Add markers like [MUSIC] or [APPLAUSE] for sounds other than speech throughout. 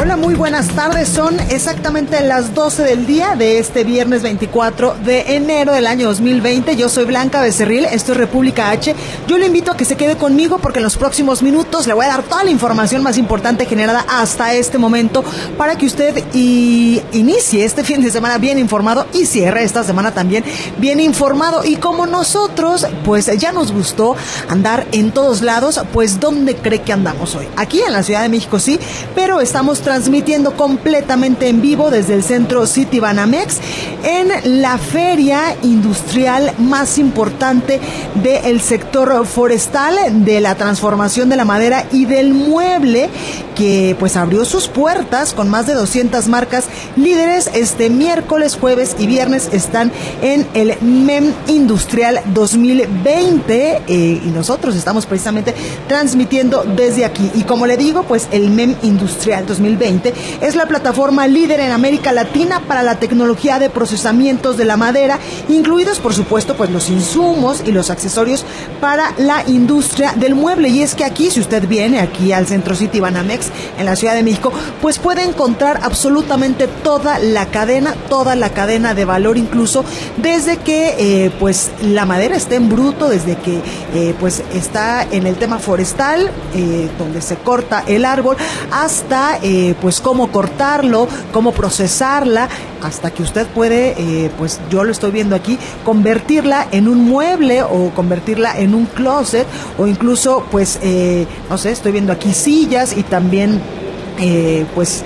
Hola, muy buenas tardes. Son exactamente las 12 del día de este viernes 24 de enero del año 2020. Yo soy Blanca Becerril, esto es República H. Yo le invito a que se quede conmigo porque en los próximos minutos le voy a dar toda la información más importante generada hasta este momento para que usted y inicie este fin de semana bien informado y cierre esta semana también bien informado. Y como nosotros, pues ya nos gustó andar en todos lados, pues ¿dónde cree que andamos hoy? Aquí en la Ciudad de México sí, pero estamos transmitiendo completamente en vivo desde el centro City Banamex en la feria industrial más importante del sector forestal, de la transformación de la madera y del mueble, que pues abrió sus puertas con más de 200 marcas líderes. Este miércoles, jueves y viernes están en el MEM Industrial 2020 eh, y nosotros estamos precisamente transmitiendo desde aquí. Y como le digo, pues el MEM Industrial 2020 es la plataforma líder en América Latina para la tecnología de procesamientos de la madera, incluidos por supuesto pues los insumos y los accesorios para la industria del mueble. Y es que aquí, si usted viene aquí al Centro City Banamex en la Ciudad de México, pues puede encontrar absolutamente toda la cadena, toda la cadena de valor, incluso desde que eh, pues la madera esté en bruto, desde que eh, pues está en el tema forestal, eh, donde se corta el árbol, hasta eh, pues cómo cortarlo, cómo procesarla, hasta que usted puede, eh, pues yo lo estoy viendo aquí, convertirla en un mueble o convertirla en un closet o incluso pues, eh, no sé, estoy viendo aquí sillas y también pues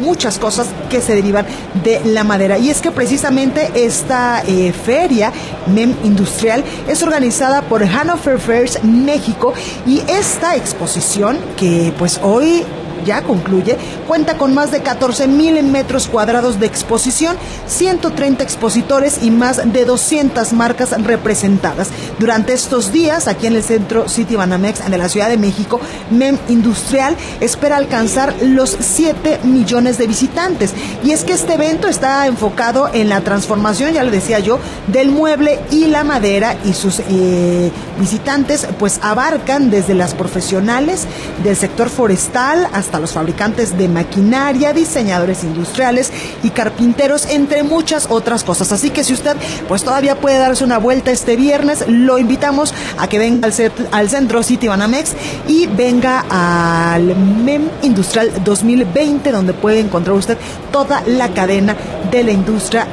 muchas cosas que se derivan de la madera. Y es que precisamente esta feria MEM Industrial es organizada por Hanover Fairs México y esta exposición que pues hoy ya concluye, cuenta con más de 14 mil metros cuadrados de exposición, 130 expositores y más de 200 marcas representadas. Durante estos días, aquí en el centro City Banamex de la Ciudad de México, MEM Industrial espera alcanzar los 7 millones de visitantes. Y es que este evento está enfocado en la transformación, ya lo decía yo, del mueble y la madera y sus eh, visitantes pues abarcan desde las profesionales del sector forestal hasta hasta los fabricantes de maquinaria, diseñadores industriales y carpinteros, entre muchas otras cosas. Así que si usted pues todavía puede darse una vuelta este viernes, lo invitamos a que venga al, centro City Banamex y venga al MEM Industrial 2020, donde puede encontrar usted toda la cadena de la industria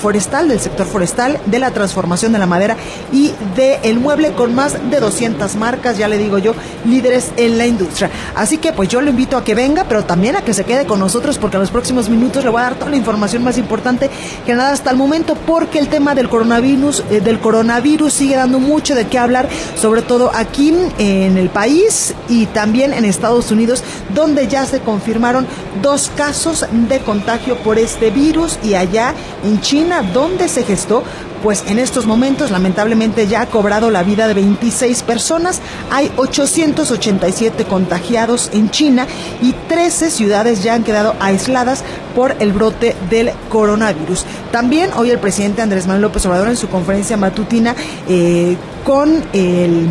forestal, del sector forestal, de la transformación de la madera y del mueble con más de 200 marcas, ya le digo yo, líderes en la industria. Así que pues yo lo invito a venga, pero también a que se quede con nosotros porque en los próximos minutos le voy a dar toda la información más importante que nada hasta el momento porque el tema del coronavirus, eh, del coronavirus sigue dando mucho de qué hablar, sobre todo aquí en el país y también en Estados Unidos, donde ya se confirmaron dos casos de contagio por este virus y allá en China, donde se gestó pues en estos momentos lamentablemente ya ha cobrado la vida de 26 personas. Hay 887 contagiados en China y 13 ciudades ya han quedado aisladas por el brote del coronavirus. También hoy el presidente Andrés Manuel López Obrador en su conferencia matutina eh, con el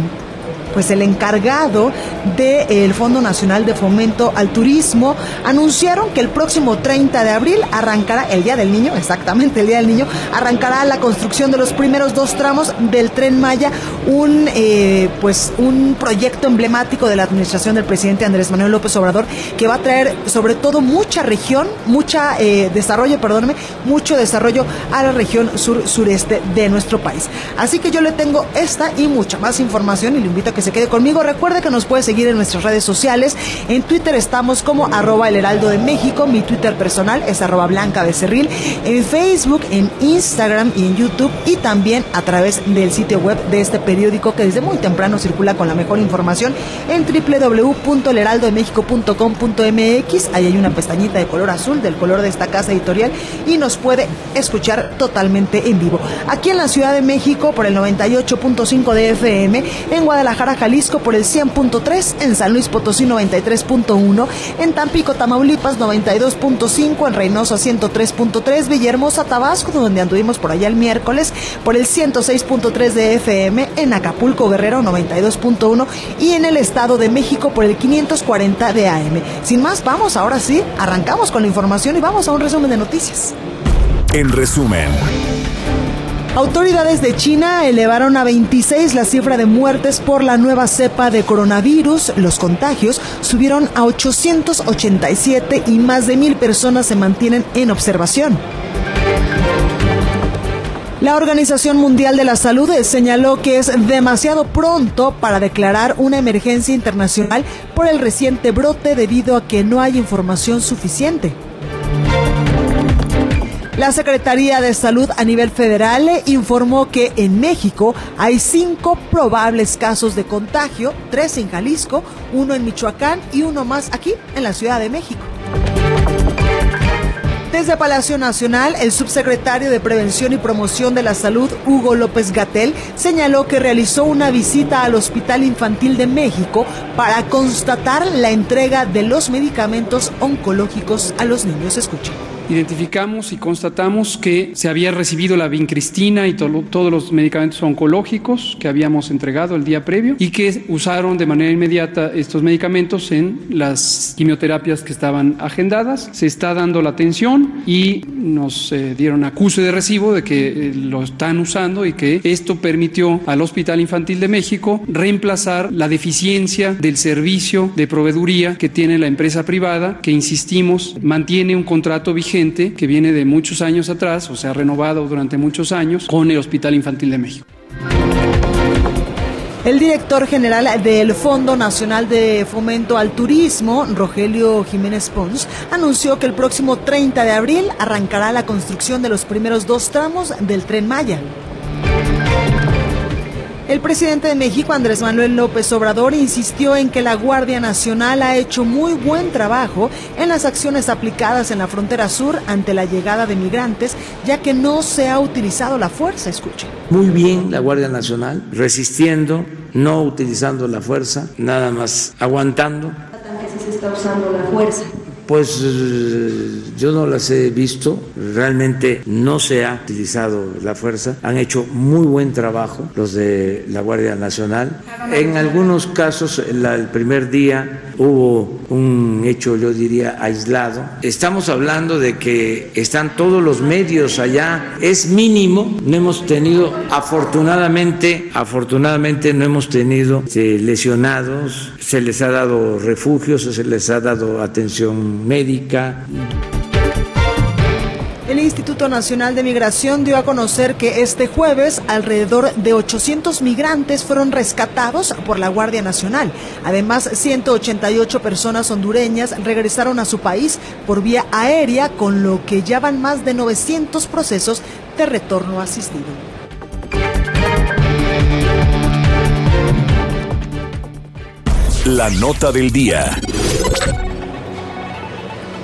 pues el encargado del Fondo Nacional de Fomento al Turismo anunciaron que el próximo 30 de abril arrancará el Día del Niño, exactamente el Día del Niño, arrancará la construcción de los primeros dos tramos del Tren Maya, un eh, pues un proyecto emblemático de la administración del presidente Andrés Manuel López Obrador que va a traer sobre todo mucha región, mucha eh, desarrollo, perdóneme, mucho desarrollo a la región sur sureste de nuestro país. Así que yo le tengo esta y mucha más información y le invito a que se quede conmigo. Recuerde que nos puede seguir en nuestras redes sociales. En Twitter estamos como arroba el heraldo de México. Mi Twitter personal es arroba blanca becerril. En Facebook, en Instagram y en YouTube. Y también a través del sitio web de este periódico que desde muy temprano circula con la mejor información en www.elheraldodemexico.com.mx. Ahí hay una pestañita de color azul, del color de esta casa editorial. Y nos puede escuchar totalmente en vivo. Aquí en la Ciudad de México por el 98.5 de FM, en Guadalajara, Jalisco por el 100.3, en San Luis Potosí 93.1, en Tampico, Tamaulipas 92.5, en Reynosa 103.3, Villahermosa, Tabasco, donde anduvimos por allá el miércoles, por el 106.3 de FM, en Acapulco, Guerrero 92.1 y en el Estado de México por el 540 de AM. Sin más, vamos ahora sí, arrancamos con la información y vamos a un resumen de noticias. En resumen. Autoridades de China elevaron a 26 la cifra de muertes por la nueva cepa de coronavirus. Los contagios subieron a 887 y más de mil personas se mantienen en observación. La Organización Mundial de la Salud señaló que es demasiado pronto para declarar una emergencia internacional por el reciente brote debido a que no hay información suficiente. La Secretaría de Salud a nivel federal informó que en México hay cinco probables casos de contagio, tres en Jalisco, uno en Michoacán y uno más aquí en la Ciudad de México. Desde Palacio Nacional, el subsecretario de Prevención y Promoción de la Salud, Hugo López Gatel, señaló que realizó una visita al Hospital Infantil de México para constatar la entrega de los medicamentos oncológicos a los niños. Escuchen identificamos y constatamos que se había recibido la vincristina y todos los medicamentos oncológicos que habíamos entregado el día previo y que usaron de manera inmediata estos medicamentos en las quimioterapias que estaban agendadas. Se está dando la atención y nos eh, dieron acuse de recibo de que eh, lo están usando y que esto permitió al Hospital Infantil de México reemplazar la deficiencia del servicio de proveeduría que tiene la empresa privada, que insistimos, mantiene un contrato vigente que viene de muchos años atrás, o sea, renovado durante muchos años, con el Hospital Infantil de México. El director general del Fondo Nacional de Fomento al Turismo, Rogelio Jiménez Pons, anunció que el próximo 30 de abril arrancará la construcción de los primeros dos tramos del tren Maya. El presidente de México, Andrés Manuel López Obrador, insistió en que la Guardia Nacional ha hecho muy buen trabajo en las acciones aplicadas en la frontera sur ante la llegada de migrantes, ya que no se ha utilizado la fuerza. Escuchen. Muy bien la Guardia Nacional, resistiendo, no utilizando la fuerza, nada más aguantando. que se está usando la fuerza. Pues eh, yo no las he visto, realmente no se ha utilizado la fuerza, han hecho muy buen trabajo los de la Guardia Nacional. En algunos casos, el primer día hubo un hecho, yo diría, aislado. Estamos hablando de que están todos los medios allá, es mínimo, no hemos tenido, afortunadamente, afortunadamente no hemos tenido eh, lesionados, se les ha dado refugios, se les ha dado atención médica. El Instituto Nacional de Migración dio a conocer que este jueves alrededor de 800 migrantes fueron rescatados por la Guardia Nacional. Además, 188 personas hondureñas regresaron a su país por vía aérea, con lo que ya van más de 900 procesos de retorno asistido. La nota del día.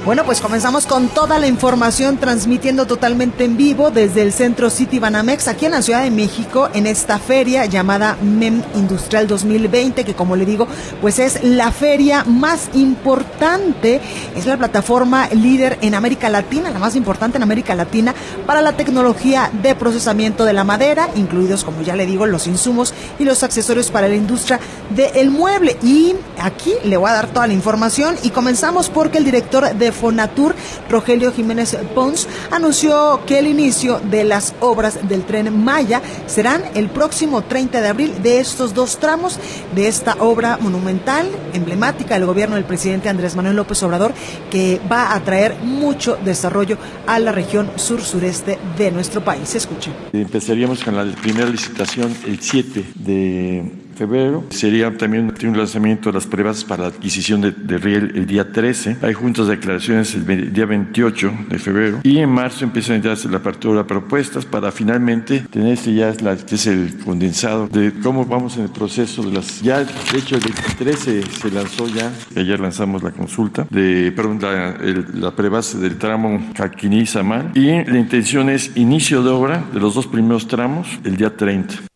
Bueno, pues comenzamos con toda la información transmitiendo totalmente en vivo desde el centro City Banamex aquí en la Ciudad de México en esta feria llamada MEM Industrial 2020 que como le digo pues es la feria más importante, es la plataforma líder en América Latina, la más importante en América Latina para la tecnología de procesamiento de la madera, incluidos como ya le digo los insumos y los accesorios para la industria del mueble. Y aquí le voy a dar toda la información y comenzamos porque el director de Fonatur, Rogelio Jiménez Pons, anunció que el inicio de las obras del tren Maya serán el próximo 30 de abril de estos dos tramos de esta obra monumental, emblemática del gobierno del presidente Andrés Manuel López Obrador, que va a traer mucho desarrollo a la región sur-sureste de nuestro país. Escuchen. Empezaríamos con la primera licitación el 7 de febrero. Sería también un lanzamiento de las pruebas para la adquisición de, riel el día 13. Hay juntas de declaraciones el día 28 de febrero. Y en marzo empiezan ya la apertura de propuestas para finalmente tener este ya es, la, es el condensado de cómo vamos en el proceso de las... Ya, de hecho, el 13 se lanzó ya, ayer lanzamos la consulta, de, perdón, la, prebase del tramo Caquiní-Samal. Y la intención es inicio de obra de los dos primeros tramos el día 30.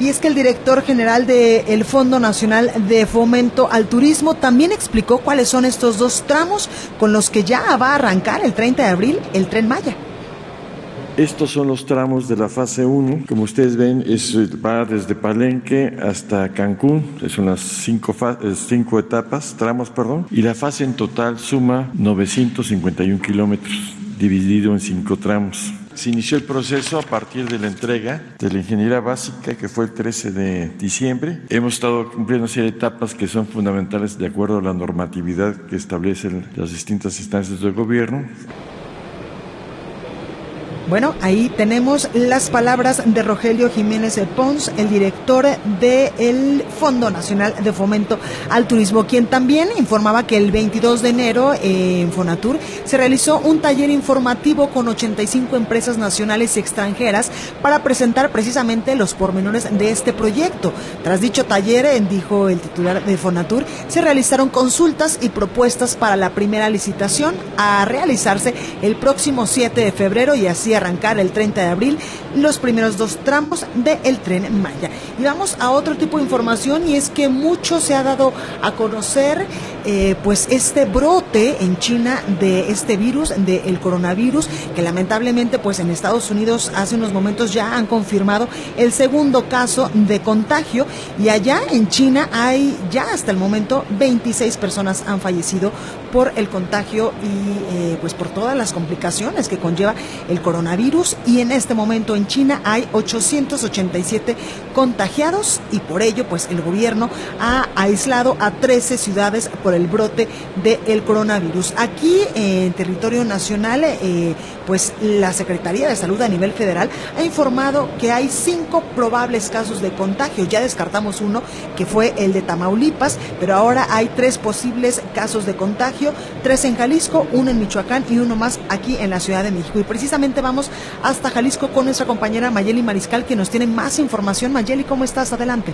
Y es que el director general del Fondo Nacional de Fomento al Turismo también explicó cuáles son estos dos tramos con los que ya va a arrancar el 30 de abril el tren Maya. Estos son los tramos de la fase 1. Como ustedes ven, es, va desde Palenque hasta Cancún. Son las cinco, cinco etapas, tramos, perdón. Y la fase en total suma 951 kilómetros, dividido en cinco tramos. Se inició el proceso a partir de la entrega de la ingeniería básica, que fue el 13 de diciembre. Hemos estado cumpliendo una serie de etapas que son fundamentales de acuerdo a la normatividad que establecen las distintas instancias del gobierno. Bueno, ahí tenemos las palabras de Rogelio Jiménez Pons, el director del Fondo Nacional de Fomento al Turismo, quien también informaba que el 22 de enero en Fonatur se realizó un taller informativo con 85 empresas nacionales y extranjeras para presentar precisamente los pormenores de este proyecto. Tras dicho taller, dijo el titular de Fonatur, se realizaron consultas y propuestas para la primera licitación a realizarse el próximo 7 de febrero y así arrancar el 30 de abril los primeros dos tramos del tren Maya. Y vamos a otro tipo de información y es que mucho se ha dado a conocer eh, pues este brote en China de este virus, del coronavirus, que lamentablemente pues en Estados Unidos hace unos momentos ya han confirmado el segundo caso de contagio y allá en China hay ya hasta el momento 26 personas han fallecido por el contagio y eh, pues por todas las complicaciones que conlleva el coronavirus y en este momento en China hay 887 contagiados y por ello pues el gobierno ha aislado a 13 ciudades por el brote del coronavirus. Aquí en territorio nacional eh, pues la Secretaría de Salud a nivel federal ha informado que hay cinco probables casos de contagio. Ya descartamos uno que fue el de Tamaulipas, pero ahora hay tres posibles casos de contagio, tres en Jalisco, uno en Michoacán y uno más aquí en la Ciudad de México. Y precisamente vamos hasta Jalisco con nuestra compañera Mayeli Mariscal que nos tiene más información. Mayeli, ¿cómo estás? Adelante.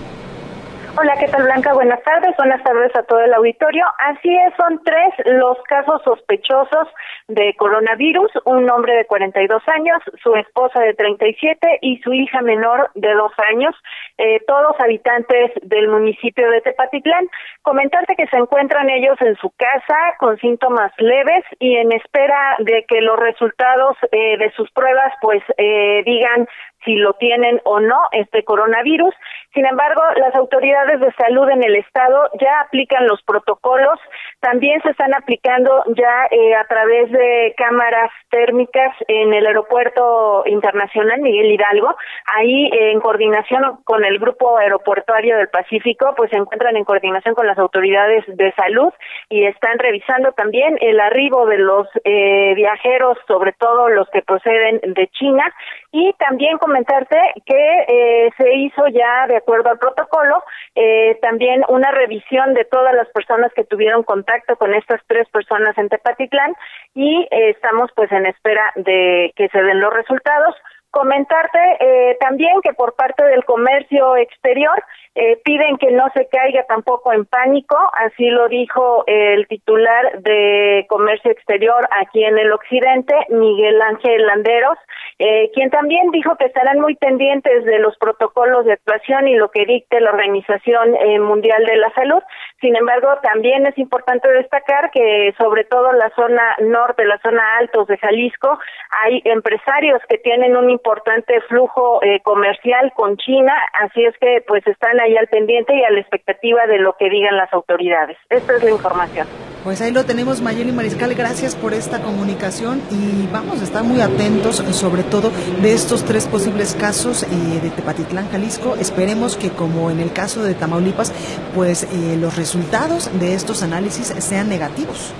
Hola, ¿qué tal Blanca? Buenas tardes. Buenas tardes a todo el auditorio. Así es, son tres los casos sospechosos de coronavirus, un hombre de 42 años, su esposa de 37 y su hija menor de dos años, eh, todos habitantes del municipio de Tepatitlán. Comentarte que se encuentran ellos en su casa con síntomas leves y en espera de que los resultados eh, de sus pruebas pues eh, digan si lo tienen o no este coronavirus. Sin embargo, las autoridades de salud en el estado ya aplican los protocolos, también se están aplicando ya eh, a través de cámaras térmicas en el aeropuerto internacional Miguel Hidalgo. Ahí, en coordinación con el Grupo Aeroportuario del Pacífico, pues se encuentran en coordinación con las autoridades de salud y están revisando también el arribo de los eh, viajeros, sobre todo los que proceden de China, y también comentarte que eh, se hizo ya de acuerdo al protocolo eh, también una revisión de todas las personas que tuvieron contacto con estas tres personas en Tepatitlán y eh, estamos pues en espera de que se den los resultados. Comentarte eh, también que por parte del comercio exterior eh, piden que no se caiga tampoco en pánico, así lo dijo el titular de comercio exterior aquí en el occidente, Miguel Ángel Landeros, eh, quien también dijo que estarán muy pendientes de los protocolos de actuación y lo que dicte la Organización eh, Mundial de la Salud. Sin embargo, también es importante destacar que sobre todo la zona norte, la zona altos de Jalisco, hay empresarios que tienen un importante flujo eh, comercial con China, así es que pues están ahí al pendiente y a la expectativa de lo que digan las autoridades. Esta es la información. Pues ahí lo tenemos, Mayeli Mariscal, gracias por esta comunicación y vamos a estar muy atentos sobre todo de estos tres posibles casos eh, de Tepatitlán, Jalisco. Esperemos que como en el caso de Tamaulipas, pues eh, los resultados de estos análisis sean negativos.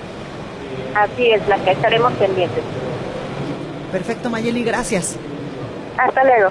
Así es, la que estaremos pendientes. Perfecto, Mayeli, gracias. Hasta luego.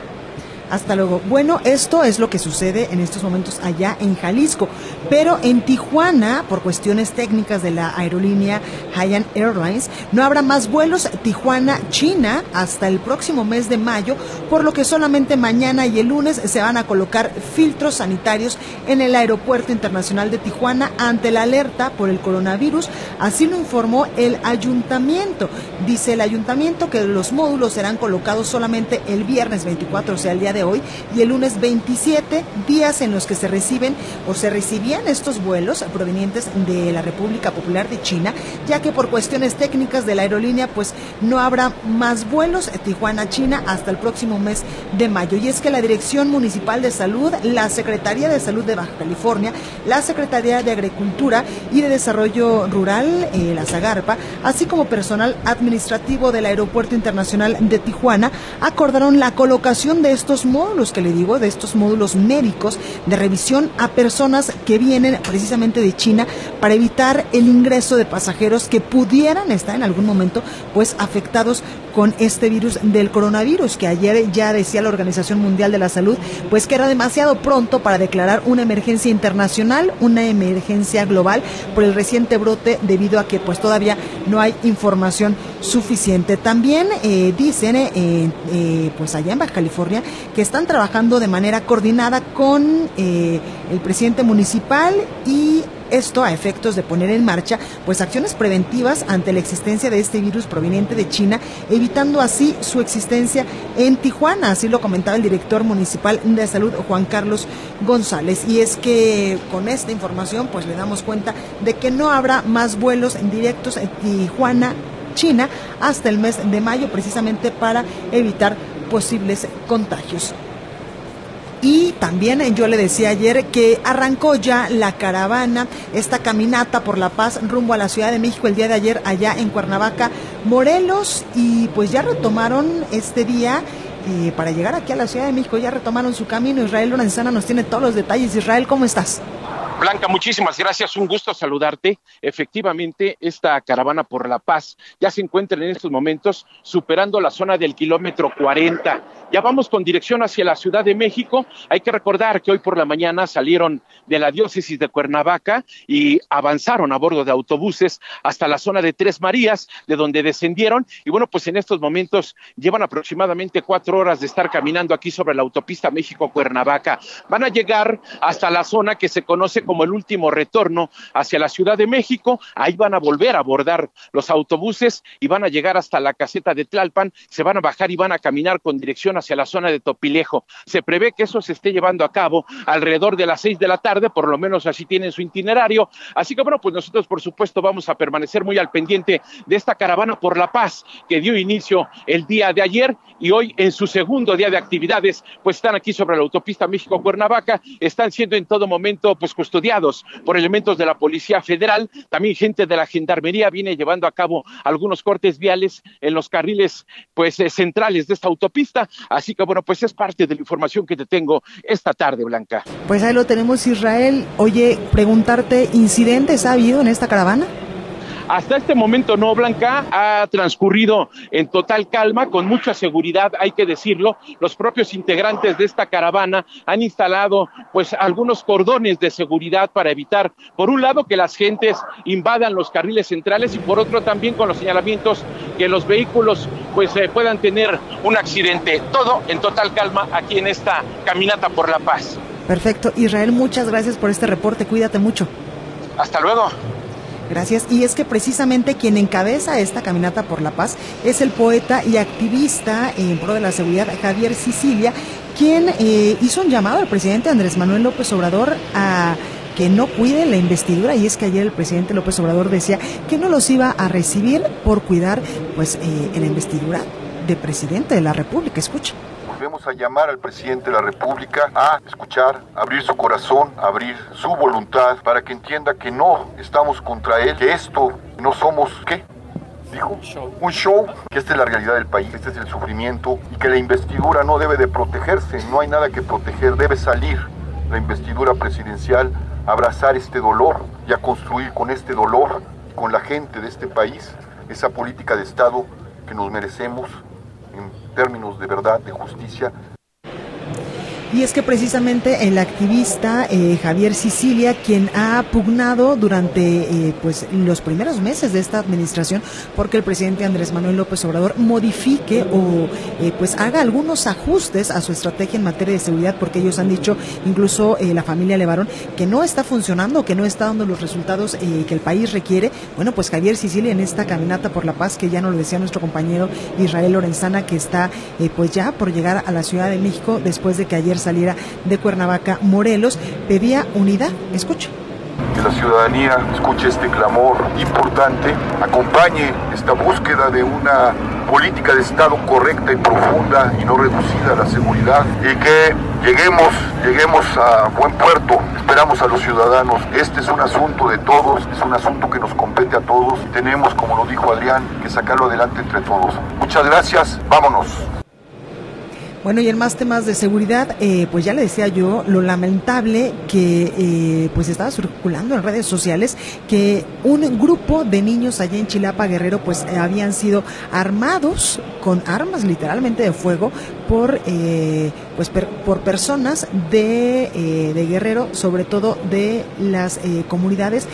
Hasta luego. Bueno, esto es lo que sucede en estos momentos allá en Jalisco, pero en Tijuana, por cuestiones técnicas de la aerolínea Haiyan Airlines, no habrá más vuelos Tijuana-China hasta el próximo mes de mayo, por lo que solamente mañana y el lunes se van a colocar filtros sanitarios en el Aeropuerto Internacional de Tijuana ante la alerta por el coronavirus. Así lo informó el ayuntamiento. Dice el ayuntamiento que los módulos serán colocados solamente el viernes 24, o sea, el día de hoy, y el lunes 27, días en los que se reciben o se recibían estos vuelos provenientes de la República Popular de China, ya que por cuestiones técnicas de la aerolínea, pues no habrá más vuelos Tijuana-China hasta el próximo mes de mayo. Y es que la Dirección Municipal de Salud, la Secretaría de Salud de Baja California, la Secretaría de Agricultura y de Desarrollo Rural, eh, la Zagarpa, así como personal administrativo del Aeropuerto Internacional de Tijuana, acordaron la colocación de estos módulos que le digo, de estos módulos médicos de revisión a personas que vienen precisamente de China para evitar el ingreso de pasajeros que pudieran estar en algún momento pues afectados con este virus del coronavirus, que ayer ya decía la Organización Mundial de la Salud, pues que era demasiado pronto para declarar una emergencia internacional, una emergencia global por el reciente brote debido a que pues todavía no hay información suficiente. También eh, dicen, eh, eh, pues allá en Baja California, que están trabajando de manera coordinada con el presidente municipal y esto a efectos de poner en marcha pues acciones preventivas ante la existencia de este virus proveniente de China, evitando así su existencia en Tijuana, así lo comentaba el director municipal de salud Juan Carlos González. Y es que con esta información pues le damos cuenta de que no habrá más vuelos en directos en Tijuana China hasta el mes de mayo precisamente para evitar posibles contagios. Y también eh, yo le decía ayer que arrancó ya la caravana, esta caminata por la paz rumbo a la Ciudad de México el día de ayer allá en Cuernavaca, Morelos, y pues ya retomaron este día eh, para llegar aquí a la Ciudad de México, ya retomaron su camino. Israel Lorenzana nos tiene todos los detalles. Israel, ¿cómo estás? Blanca, muchísimas gracias. Un gusto saludarte. Efectivamente, esta caravana por la paz ya se encuentra en estos momentos superando la zona del kilómetro 40. Ya vamos con dirección hacia la Ciudad de México. Hay que recordar que hoy por la mañana salieron de la diócesis de Cuernavaca y avanzaron a bordo de autobuses hasta la zona de Tres Marías, de donde descendieron. Y bueno, pues en estos momentos llevan aproximadamente cuatro horas de estar caminando aquí sobre la autopista México-Cuernavaca. Van a llegar hasta la zona que se conoce como el último retorno hacia la Ciudad de México. Ahí van a volver a abordar los autobuses y van a llegar hasta la caseta de Tlalpan, se van a bajar y van a caminar con dirección hacia la zona de Topilejo. Se prevé que eso se esté llevando a cabo alrededor de las seis de la tarde, por lo menos así tienen su itinerario. Así que bueno, pues nosotros por supuesto vamos a permanecer muy al pendiente de esta caravana por la paz que dio inicio el día de ayer y hoy en su segundo día de actividades, pues están aquí sobre la autopista México-Cuernavaca, están siendo en todo momento pues custodiados por elementos de la Policía Federal, también gente de la Gendarmería viene llevando a cabo algunos cortes viales en los carriles pues eh, centrales de esta autopista, así que bueno, pues es parte de la información que te tengo esta tarde, Blanca. Pues ahí lo tenemos, Israel. Oye, preguntarte, ¿incidentes ha habido en esta caravana? Hasta este momento no, Blanca, ha transcurrido en total calma, con mucha seguridad, hay que decirlo. Los propios integrantes de esta caravana han instalado pues algunos cordones de seguridad para evitar, por un lado, que las gentes invadan los carriles centrales y por otro también con los señalamientos que los vehículos pues eh, puedan tener un accidente. Todo en total calma aquí en esta caminata por la paz. Perfecto. Israel, muchas gracias por este reporte. Cuídate mucho. Hasta luego. Gracias. Y es que precisamente quien encabeza esta caminata por la paz es el poeta y activista en pro de la seguridad Javier Sicilia, quien eh, hizo un llamado al presidente Andrés Manuel López Obrador a que no cuide la investidura y es que ayer el presidente López Obrador decía que no los iba a recibir por cuidar pues eh, la investidura de presidente de la República. Escucha a llamar al presidente de la República a escuchar, abrir su corazón, abrir su voluntad para que entienda que no estamos contra él, que esto no somos, ¿qué? Dijo, un show. que esta es la realidad del país, este es el sufrimiento y que la investidura no debe de protegerse, no hay nada que proteger, debe salir la investidura presidencial, abrazar este dolor y a construir con este dolor, con la gente de este país, esa política de Estado que nos merecemos términos de verdad, de justicia. Y es que precisamente el activista eh, Javier Sicilia, quien ha pugnado durante eh, pues los primeros meses de esta administración, porque el presidente Andrés Manuel López Obrador modifique o eh, pues haga algunos ajustes a su estrategia en materia de seguridad, porque ellos han dicho, incluso la familia Levarón, que no está funcionando, que no está dando los resultados que el país requiere. Bueno, pues Javier Sicilia en esta caminata por la paz, que ya nos lo decía nuestro compañero Israel Lorenzana, que está pues ya por llegar a la Ciudad de México después de que ayer saliera de Cuernavaca, Morelos, pedía unidad. Escuche que la ciudadanía escuche este clamor importante, acompañe esta búsqueda de una política de Estado correcta y profunda y no reducida a la seguridad y que lleguemos, lleguemos a buen puerto. Esperamos a los ciudadanos. Este es un asunto de todos, es un asunto que nos compete a todos. Tenemos, como lo dijo Adrián, que sacarlo adelante entre todos. Muchas gracias, vámonos. Bueno, y en más temas de seguridad, eh, pues ya le decía yo lo lamentable que eh, pues estaba circulando en redes sociales que un grupo de niños allá en Chilapa Guerrero pues habían sido armados con armas literalmente de fuego por eh, pues por personas de, de Guerrero, sobre todo de las comunidades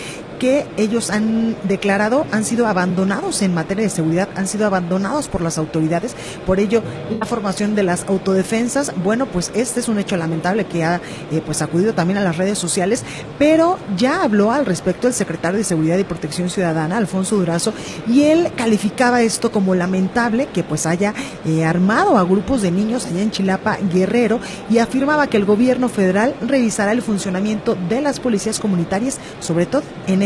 que ellos han declarado han sido abandonados en materia de seguridad, han sido abandonados por las autoridades. Por ello, la formación de las autodefensas, bueno, pues este es un hecho lamentable que ha eh, pues acudido también a las redes sociales, pero ya habló al respecto el secretario de Seguridad y Protección Ciudadana, Alfonso Durazo, y él calificaba esto como lamentable que pues haya eh, armado a grupos de niños allá en Chilapa Guerrero y afirmaba que el gobierno federal revisará el funcionamiento de las policías comunitarias, sobre todo en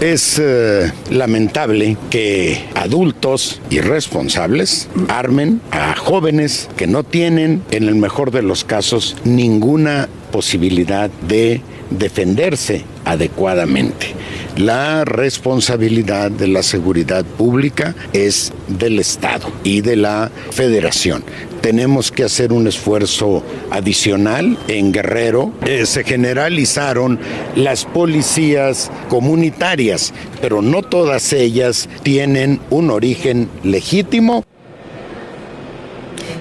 Es eh, lamentable que adultos irresponsables armen a jóvenes que no tienen, en el mejor de los casos, ninguna posibilidad de defenderse adecuadamente. La responsabilidad de la seguridad pública es del Estado y de la Federación. Tenemos que hacer un esfuerzo adicional. En Guerrero eh, se generalizaron las policías comunitarias, pero no todas ellas tienen un origen legítimo.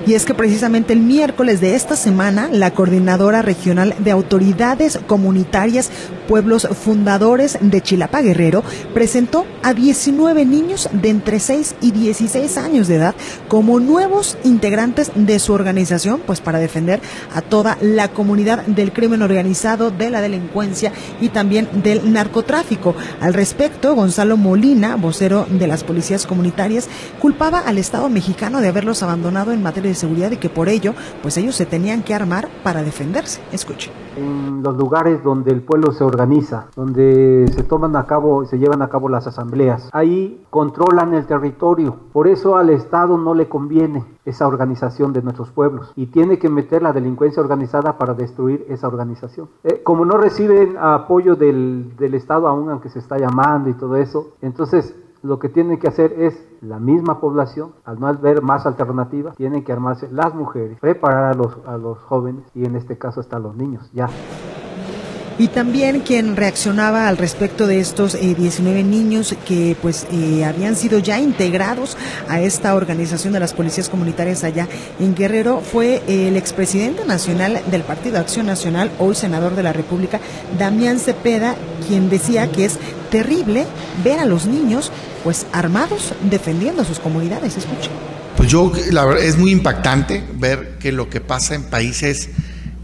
Y es que precisamente el miércoles de esta semana, la Coordinadora Regional de Autoridades Comunitarias Pueblos Fundadores de Chilapa Guerrero presentó a 19 niños de entre 6 y 16 años de edad como nuevos integrantes de su organización, pues para defender a toda la comunidad del crimen organizado, de la delincuencia y también del narcotráfico. Al respecto, Gonzalo Molina, vocero de las policías comunitarias, culpaba al Estado mexicano de haberlos abandonado en materia de seguridad y que por ello, pues ellos se tenían que armar para defenderse. Escuche. En los lugares donde el pueblo se organiza, donde se toman a cabo, se llevan a cabo las asambleas, ahí controlan el territorio. Por eso al Estado no le conviene esa organización de nuestros pueblos y tiene que meter la delincuencia organizada para destruir esa organización. Eh, como no reciben apoyo del, del Estado aún, aunque se está llamando y todo eso, entonces lo que tiene que hacer es la misma población, al no haber más alternativas, tienen que armarse las mujeres, preparar a los, a los jóvenes y en este caso hasta los niños, ya. Y también quien reaccionaba al respecto de estos 19 eh, niños que pues eh, habían sido ya integrados a esta organización de las policías comunitarias allá en Guerrero fue el expresidente nacional del Partido Acción Nacional, hoy senador de la República, Damián Cepeda, quien decía que es terrible ver a los niños pues armados defendiendo a sus comunidades. Escuchen. Pues yo, la verdad, es muy impactante ver que lo que pasa en países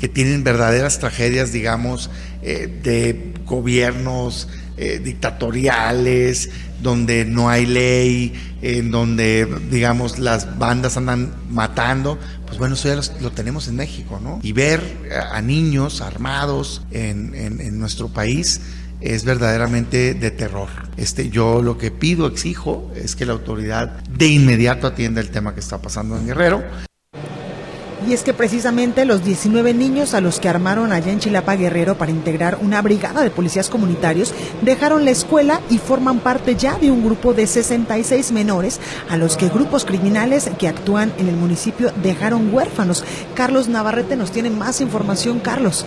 que tienen verdaderas tragedias, digamos, eh, de gobiernos eh, dictatoriales, donde no hay ley, en donde, digamos, las bandas andan matando, pues bueno, eso ya lo, tenemos en México, ¿no? Y ver a, niños armados en, en nuestro país, es verdaderamente de terror. Este, yo lo que pido, exijo, es que la autoridad de inmediato atienda el tema que está pasando en Guerrero. Y es que precisamente los 19 niños a los que armaron allá en Chilapa Guerrero para integrar una brigada de policías comunitarios dejaron la escuela y forman parte ya de un grupo de 66 menores a los que grupos criminales que actúan en el municipio dejaron huérfanos. Carlos Navarrete nos tiene más información. Carlos.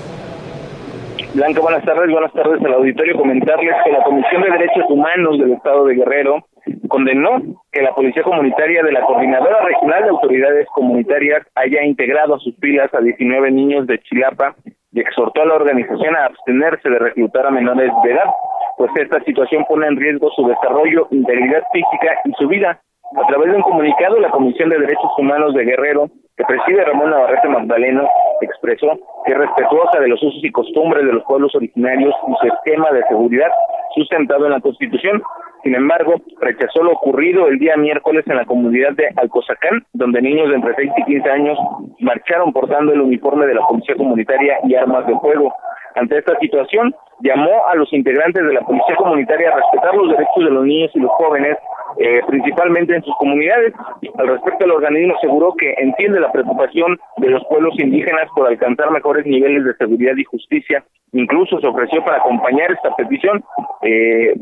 Blanca, buenas tardes. Buenas tardes al auditorio. Comentarles que la Comisión de Derechos Humanos del Estado de Guerrero condenó que la Policía Comunitaria de la Coordinadora Regional de Autoridades Comunitarias haya integrado a sus filas a 19 niños de Chilapa y exhortó a la organización a abstenerse de reclutar a menores de edad, pues esta situación pone en riesgo su desarrollo, integridad física y su vida. A través de un comunicado, la Comisión de Derechos Humanos de Guerrero, que preside Ramón Navarrete Magdaleno, expresó que es respetuosa de los usos y costumbres de los pueblos originarios y su esquema de seguridad sustentado en la Constitución. Sin embargo, rechazó lo ocurrido el día miércoles en la comunidad de Alcozacán, donde niños de entre 6 y 15 años marcharon portando el uniforme de la Policía Comunitaria y armas de fuego. Ante esta situación, llamó a los integrantes de la Policía Comunitaria a respetar los derechos de los niños y los jóvenes eh, principalmente en sus comunidades. Al respecto, el organismo aseguró que entiende la preocupación de los pueblos indígenas por alcanzar mejores niveles de seguridad y justicia. Incluso se ofreció para acompañar esta petición. Eh,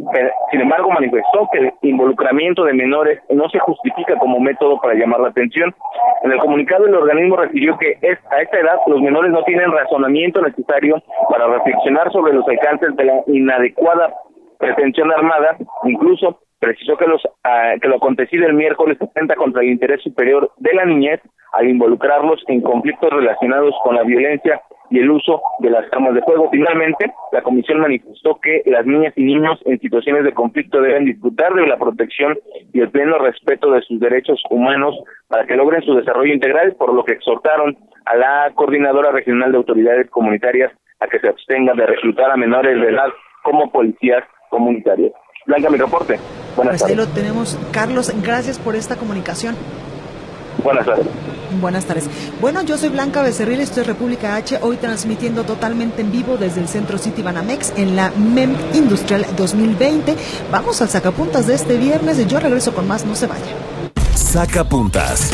sin embargo, manifestó que el involucramiento de menores no se justifica como método para llamar la atención. En el comunicado, el organismo refirió que es, a esta edad los menores no tienen razonamiento necesario para reflexionar sobre los alcances de la inadecuada pretensión armada, incluso precisó que, los, uh, que lo acontecido el miércoles atenta contra el interés superior de la niñez al involucrarlos en conflictos relacionados con la violencia y el uso de las armas de fuego. Finalmente, la comisión manifestó que las niñas y niños en situaciones de conflicto deben disfrutar de la protección y el pleno respeto de sus derechos humanos para que logren su desarrollo integral, por lo que exhortaron a la Coordinadora Regional de Autoridades Comunitarias a que se abstenga de reclutar a menores de edad como policías comunitarias. Blanca, mi reporte. Buenas pues ahí lo tenemos. Carlos, gracias por esta comunicación. Buenas tardes. Buenas tardes. Bueno, yo soy Blanca Becerril, esto es República H, hoy transmitiendo totalmente en vivo desde el Centro City Banamex en la MEM Industrial 2020. Vamos al sacapuntas de este viernes. Yo regreso con más, no se vaya. Sacapuntas.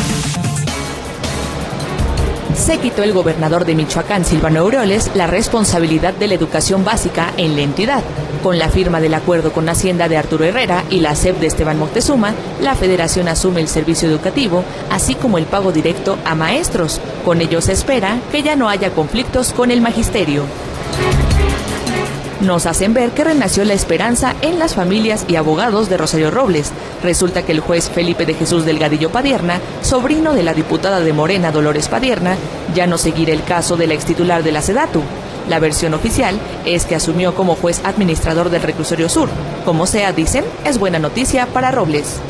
Se quitó el gobernador de Michoacán, Silvano Aureoles, la responsabilidad de la educación básica en la entidad. Con la firma del acuerdo con Hacienda de Arturo Herrera y la SEP de Esteban Moctezuma, la federación asume el servicio educativo, así como el pago directo a maestros. Con ello se espera que ya no haya conflictos con el magisterio nos hacen ver que renació la esperanza en las familias y abogados de Rosario Robles. Resulta que el juez Felipe de Jesús Delgadillo Padierna, sobrino de la diputada de Morena Dolores Padierna, ya no seguirá el caso de la extitular de la SEDATU. La versión oficial es que asumió como juez administrador del reclusorio sur. Como sea, dicen, es buena noticia para Robles.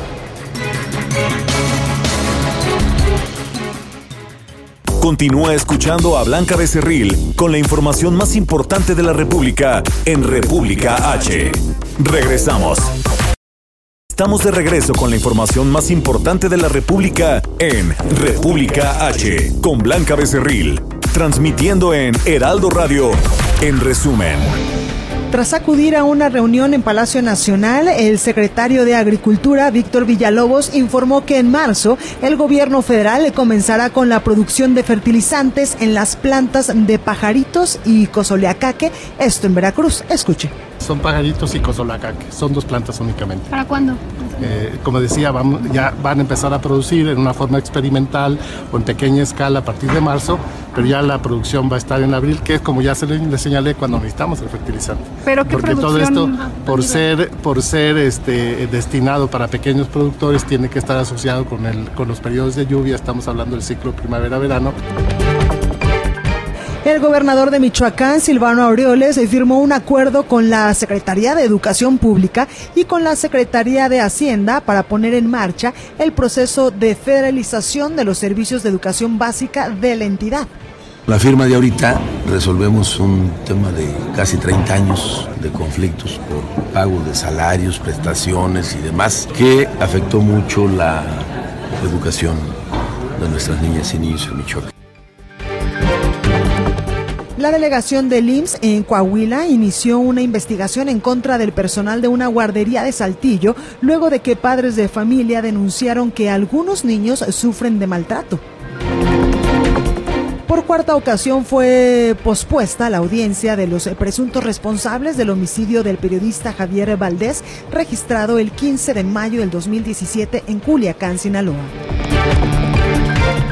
Continúa escuchando a Blanca Becerril con la información más importante de la República en República H. Regresamos. Estamos de regreso con la información más importante de la República en República H con Blanca Becerril, transmitiendo en Heraldo Radio, en resumen. Tras acudir a una reunión en Palacio Nacional, el secretario de Agricultura, Víctor Villalobos, informó que en marzo el gobierno federal comenzará con la producción de fertilizantes en las plantas de pajaritos y cosoleacaque, esto en Veracruz. Escuche. Son pajaritos y cosoleacaque, son dos plantas únicamente. ¿Para cuándo? Eh, como decía, vamos, ya van a empezar a producir en una forma experimental o en pequeña escala a partir de marzo, pero ya la producción va a estar en abril, que es como ya se le, señalé cuando necesitamos el fertilizante. ¿Pero qué Porque todo esto, por ser, por ser este, destinado para pequeños productores, tiene que estar asociado con, el, con los periodos de lluvia, estamos hablando del ciclo primavera-verano. El gobernador de Michoacán, Silvano Aureoles, firmó un acuerdo con la Secretaría de Educación Pública y con la Secretaría de Hacienda para poner en marcha el proceso de federalización de los servicios de educación básica de la entidad. La firma de ahorita resolvemos un tema de casi 30 años de conflictos por pago de salarios, prestaciones y demás, que afectó mucho la educación de nuestras niñas y niños en Michoacán. La delegación del IMSS en Coahuila inició una investigación en contra del personal de una guardería de Saltillo luego de que padres de familia denunciaron que algunos niños sufren de maltrato. Por cuarta ocasión fue pospuesta la audiencia de los presuntos responsables del homicidio del periodista Javier Valdés, registrado el 15 de mayo del 2017 en Culiacán, Sinaloa.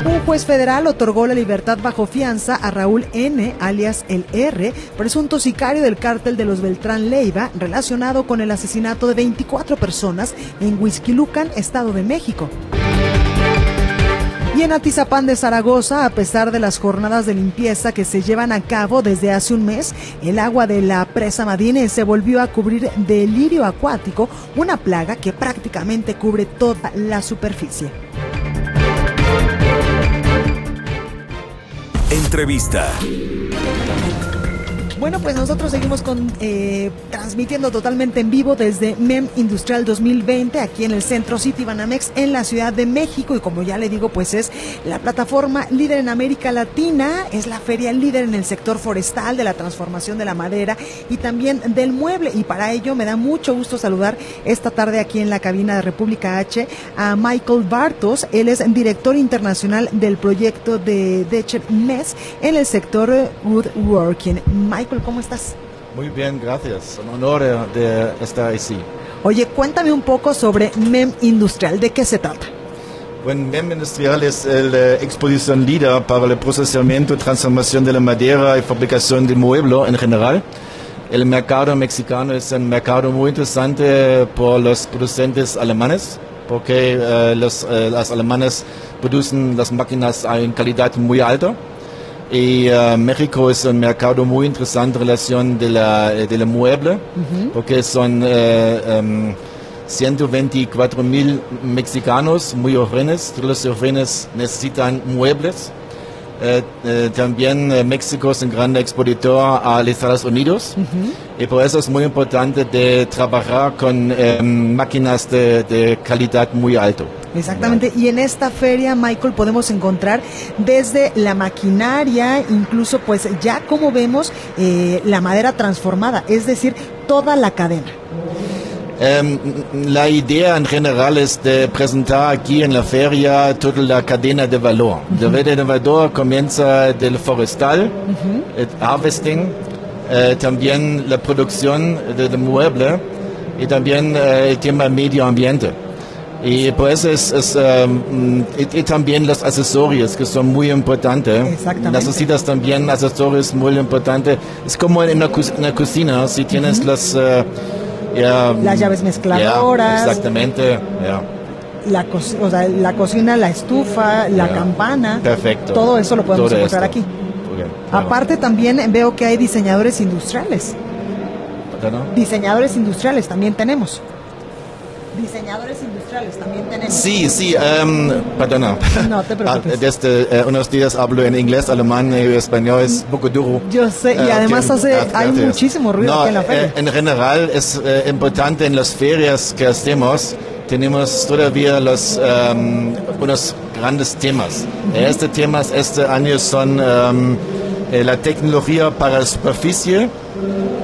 Un juez federal otorgó la libertad bajo fianza a Raúl N., alias el R., presunto sicario del cártel de los Beltrán Leiva, relacionado con el asesinato de 24 personas en Huizquilucan, Estado de México. Y en Atizapán de Zaragoza, a pesar de las jornadas de limpieza que se llevan a cabo desde hace un mes, el agua de la presa Madine se volvió a cubrir de lirio acuático, una plaga que prácticamente cubre toda la superficie. Entrevista. Bueno, pues nosotros seguimos con eh, transmitiendo totalmente en vivo desde MEM Industrial 2020 aquí en el Centro City Banamex en la Ciudad de México. Y como ya le digo, pues es la plataforma líder en América Latina, es la feria líder en el sector forestal de la transformación de la madera y también del mueble. Y para ello me da mucho gusto saludar esta tarde aquí en la cabina de República H a Michael Bartos, él es director internacional del proyecto de Decher MES en el sector woodworking. Michael, ¿cómo estás? Muy bien, gracias. Un honor eh, de estar aquí. Oye, cuéntame un poco sobre MEM Industrial. ¿De qué se trata? Bueno, MEM Industrial es la exposición líder para el procesamiento, transformación de la madera y fabricación de muebles en general. El mercado mexicano es un mercado muy interesante por los producentes alemanes, porque eh, los, eh, los alemanes producen las máquinas en calidad muy alta y uh, México es un mercado muy interesante en relación de la, de la mueble, uh -huh. porque son uh, um, 124 mil mexicanos muy jóvenes, todos los jóvenes necesitan muebles. También México es un gran exportador a los Estados Unidos -huh. y por eso es muy importante de trabajar con um, máquinas de, de calidad muy alta. Exactamente, y en esta feria, Michael, podemos encontrar desde la maquinaria, incluso pues ya como vemos eh, la madera transformada, es decir, toda la cadena. Um, la idea en general es de presentar aquí en la feria toda la cadena de valor. Uh -huh. La cadena de valor comienza del forestal, uh -huh. el harvesting, eh, también la producción del mueble y también eh, el tema medio ambiente. Y pues es, es um, y, y, también los accesorios que son muy importantes. Exactamente. Necesitas también accesorios muy importantes. Es como en una, una cocina, si tienes uh -huh. las... Uh, yeah, las llaves mezcladoras. Yeah, exactamente, yeah. La, co o sea, la cocina, la estufa, la campana. Perfecto. Todo eso lo podemos todo encontrar esto. aquí. Okay, Aparte también veo que hay diseñadores industriales. Diseñadores industriales también tenemos. Diseñadores industriales también tenemos. Sí, sí, um, perdón. No te [LAUGHS] preocupes. Desde uh, unos días hablo en inglés, alemán y español, es un poco duro. Yo sé, y Uh, además hace, ah, hay muchísimo ruido No, aquí en la feria. eh, en general es eh, importante en las ferias que hacemos, tenemos todavía los, um, unos grandes temas. Este temas este año son um, eh, la tecnología para superficie,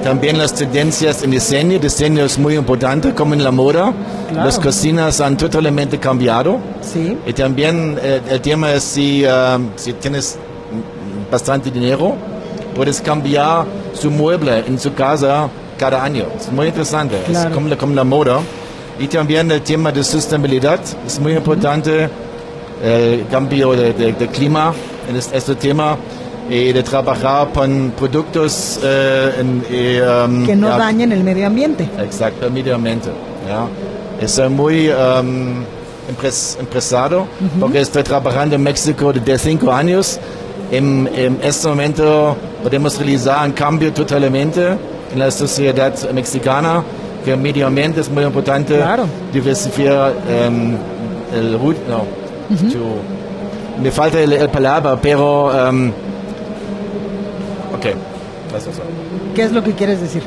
también las tendencias en diseño. Diseño es muy importante, como en la moda. Claro. Las cocinas han totalmente cambiado. Sí. Y también eh, el tema es si, um, si tienes bastante dinero, puedes cambiar su mueble en su casa cada año. Es muy interesante, Claro. es como la, como la moda. Y también el tema de sostenibilidad es muy importante, el cambio de, de- de clima en es- este tema y de trabajar con productos eh, en- y, um, que no ja, dañen el medio ambiente. Exacto, mediamente. ¿ya? Es eh, muy um, impres- empresario porque estoy trabajando en México desde cinco años. En, en este momento podemos realizar un cambio totalmente en la sociedad mexicana, que el medio ambiente es muy importante. Claro. Diversificar um, el root, no, to- me falta el palabra, pero um, ok, eso es. ¿Qué es lo que quieres decir?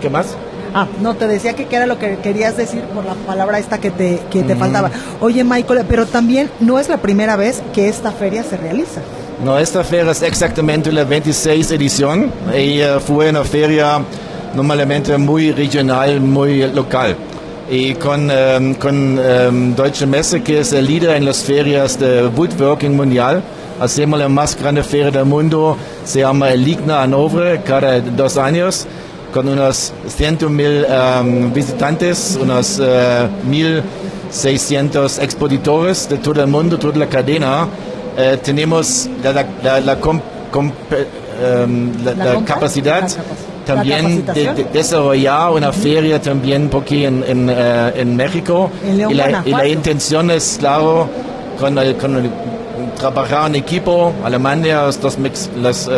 ¿Qué más? Ah, no, te decía que qué era lo que querías decir por la palabra esta que te, que te Mm. faltaba. Oye, Michael, pero también no es la primera vez que esta feria se realiza. No, esta feria es exactamente la 26 edición y eh, fue una feria normalmente muy regional, muy local. Y con, em, con em, Deutsche Messe, que es el líder en las ferias de woodworking mundial, hacemos la más grande feria del mundo, se llama el Ligna Hannover, cada dos años, con unos 100 mil em, visitantes, unos eh, 600 expositores de todo el mundo, toda la cadena. Eh, tenemos la, la, la, um, la capacidad también de, de, desarrollar una feria también porque en, en, uh, en México. En León, y, la, y, la, intención es claro con el, con el trabajar en equipo Alemania los, mex, los uh,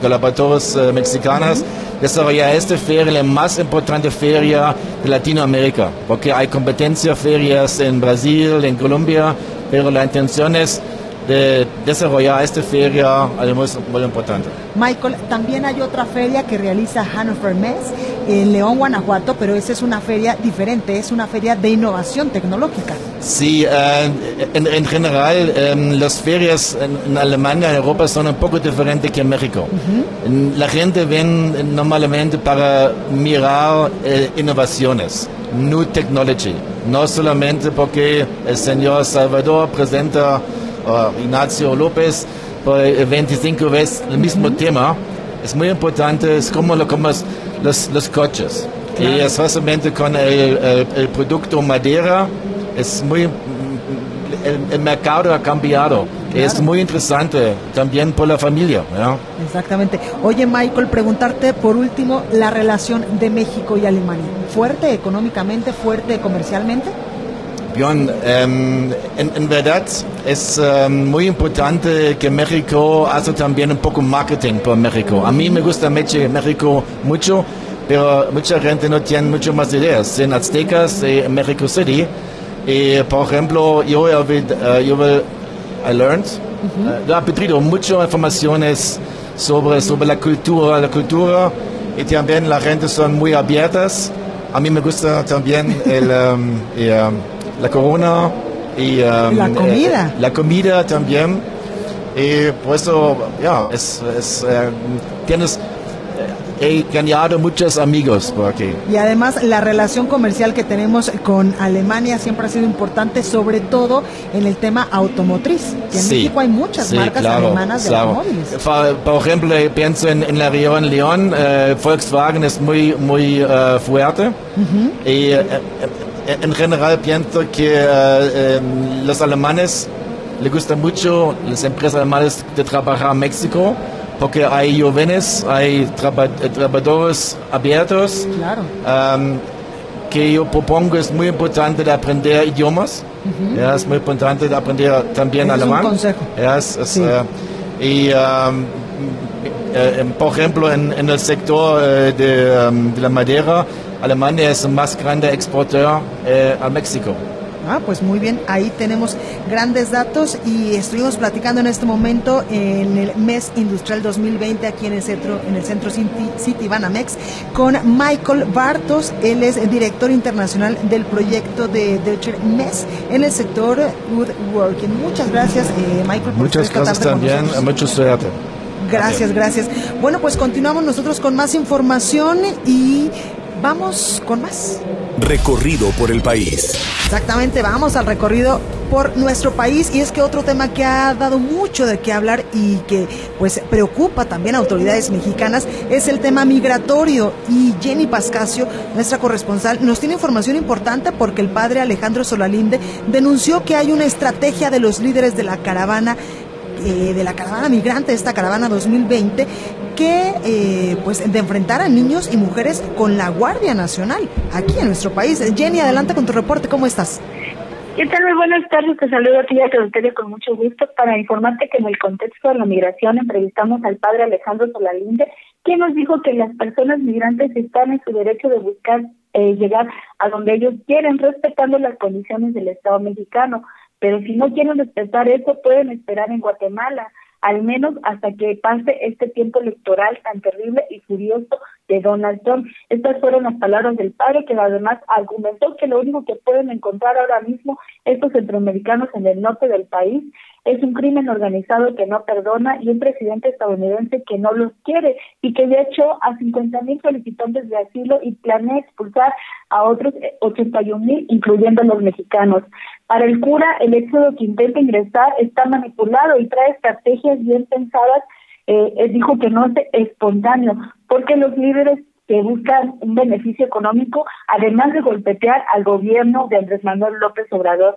colaboradores uh, mexicanos -huh. desarrollar esta feria la más importante feria de Latinoamérica porque hay competencia ferias en Brasil en Colombia pero la intención es de desarrollar esta feria además muy importante. Michael, también hay otra feria que realiza Hannover Mess en León, Guanajuato, pero esa es una feria diferente, es una feria de innovación tecnológica. Sí, uh, en, en, general um, las ferias en, en, Alemania, en Europa son un poco diferentes que en México. Uh -huh. La gente ven normalmente para mirar eh, innovaciones, new technology, no solamente porque el señor Salvador presenta uh, Ignacio López por 25 veces el mismo uh -huh. tema. Es muy importante, es como, lo, como los, los coches. Claro. Y especialmente con el, el, el, producto madera, es muy. El, el mercado ha cambiado. Claro. Es muy interesante también por la familia. Exactamente. Oye, Michael, preguntarte por último la relación de México y Alemania. ¿Fuerte económicamente, fuerte comercialmente? Björn, ähm, en, en, verdad es ähm, muy importante que México hace también un poco marketing por México. A mí me gusta México mucho, pero mucha gente no tiene mucho más ideas. En Aztecas, en México City, y, por ejemplo, yo, yo I learned, uh -huh. he aprendido muchas informaciones sobre, sobre la cultura, la cultura, y también la gente son muy abiertas. A mí me gusta también el... Um, y, um, la corona y um, la comida. Eh, la comida también. Y por eso, ya, es, es eh, tienes, he ganado muchos amigos por aquí. Y además la relación comercial que tenemos con Alemania siempre ha sido importante, sobre todo en el tema automotriz. Que en sí, México hay muchas sí, marcas claro, alemanas de claro. automóviles. Por, por, ejemplo, pienso en, en la región León, eh, Volkswagen es muy, muy uh, fuerte. Uh -huh. y, en general pienso que eh, los alemanes les gusta mucho las empresas alemanas de trabajar en México porque hay jóvenes, hay traba, trabajadores abiertos. Claro. Um, que yo propongo es muy importante de aprender idiomas. Uh -huh. ya, es muy importante de aprender también alemán. Es un consejo. Ya, es, es, sí. uh, y um, eh, por ejemplo en, en el sector eh, de, um, de la madera Alemania es el más grande exportador eh, a México. Ah, pues muy bien, ahí tenemos grandes datos y estuvimos platicando en este momento en el mes industrial 2020 aquí en el centro, en el centro City, City Banamex con Michael Bartos, él es el director internacional del proyecto de Deutscher MES en el sector woodworking. Muchas gracias, eh, Michael. Por Muchas gracias también, mucho suerte. Gracias, gracias. Bueno, pues continuamos nosotros con más información y vamos con más. Recorrido por el país. Exactamente, vamos al recorrido por nuestro país y es que otro tema que ha dado mucho de qué hablar y que pues preocupa también a autoridades mexicanas es el tema migratorio y Jenny Pascasio, nuestra corresponsal, nos tiene información importante porque el padre Alejandro Solalinde denunció que hay una estrategia de los líderes de la caravana eh, de la caravana migrante, esta caravana 2020, que eh, pues de enfrentar a niños y mujeres con la Guardia Nacional aquí en nuestro país. Jenny, adelante con tu reporte, ¿cómo estás? ¿Qué tal? Muy buenas tardes. Te saludo a ti y a con mucho gusto para informarte que en el contexto de la migración entrevistamos al padre Alejandro Solalinde, quien nos dijo que las personas migrantes están en su derecho de buscar eh, llegar a donde ellos quieren, respetando las condiciones del Estado mexicano. Pero si no quieren respetar eso, pueden esperar en Guatemala, al menos hasta que pase este tiempo electoral tan terrible y furioso de Donald Trump. Estas fueron las palabras del padre, que además argumentó que lo único que pueden encontrar ahora mismo estos centroamericanos en el norte del país es un crimen organizado que no perdona y un presidente estadounidense que no los quiere y que ya echó a 50 mil solicitantes de asilo y planea expulsar a otros 81 mil, incluyendo a los mexicanos. Para el cura, el éxodo que intenta ingresar está manipulado y trae estrategias bien pensadas. Eh, dijo que no es espontáneo, porque los líderes que buscan un beneficio económico, además de golpetear al gobierno de Andrés Manuel López Obrador.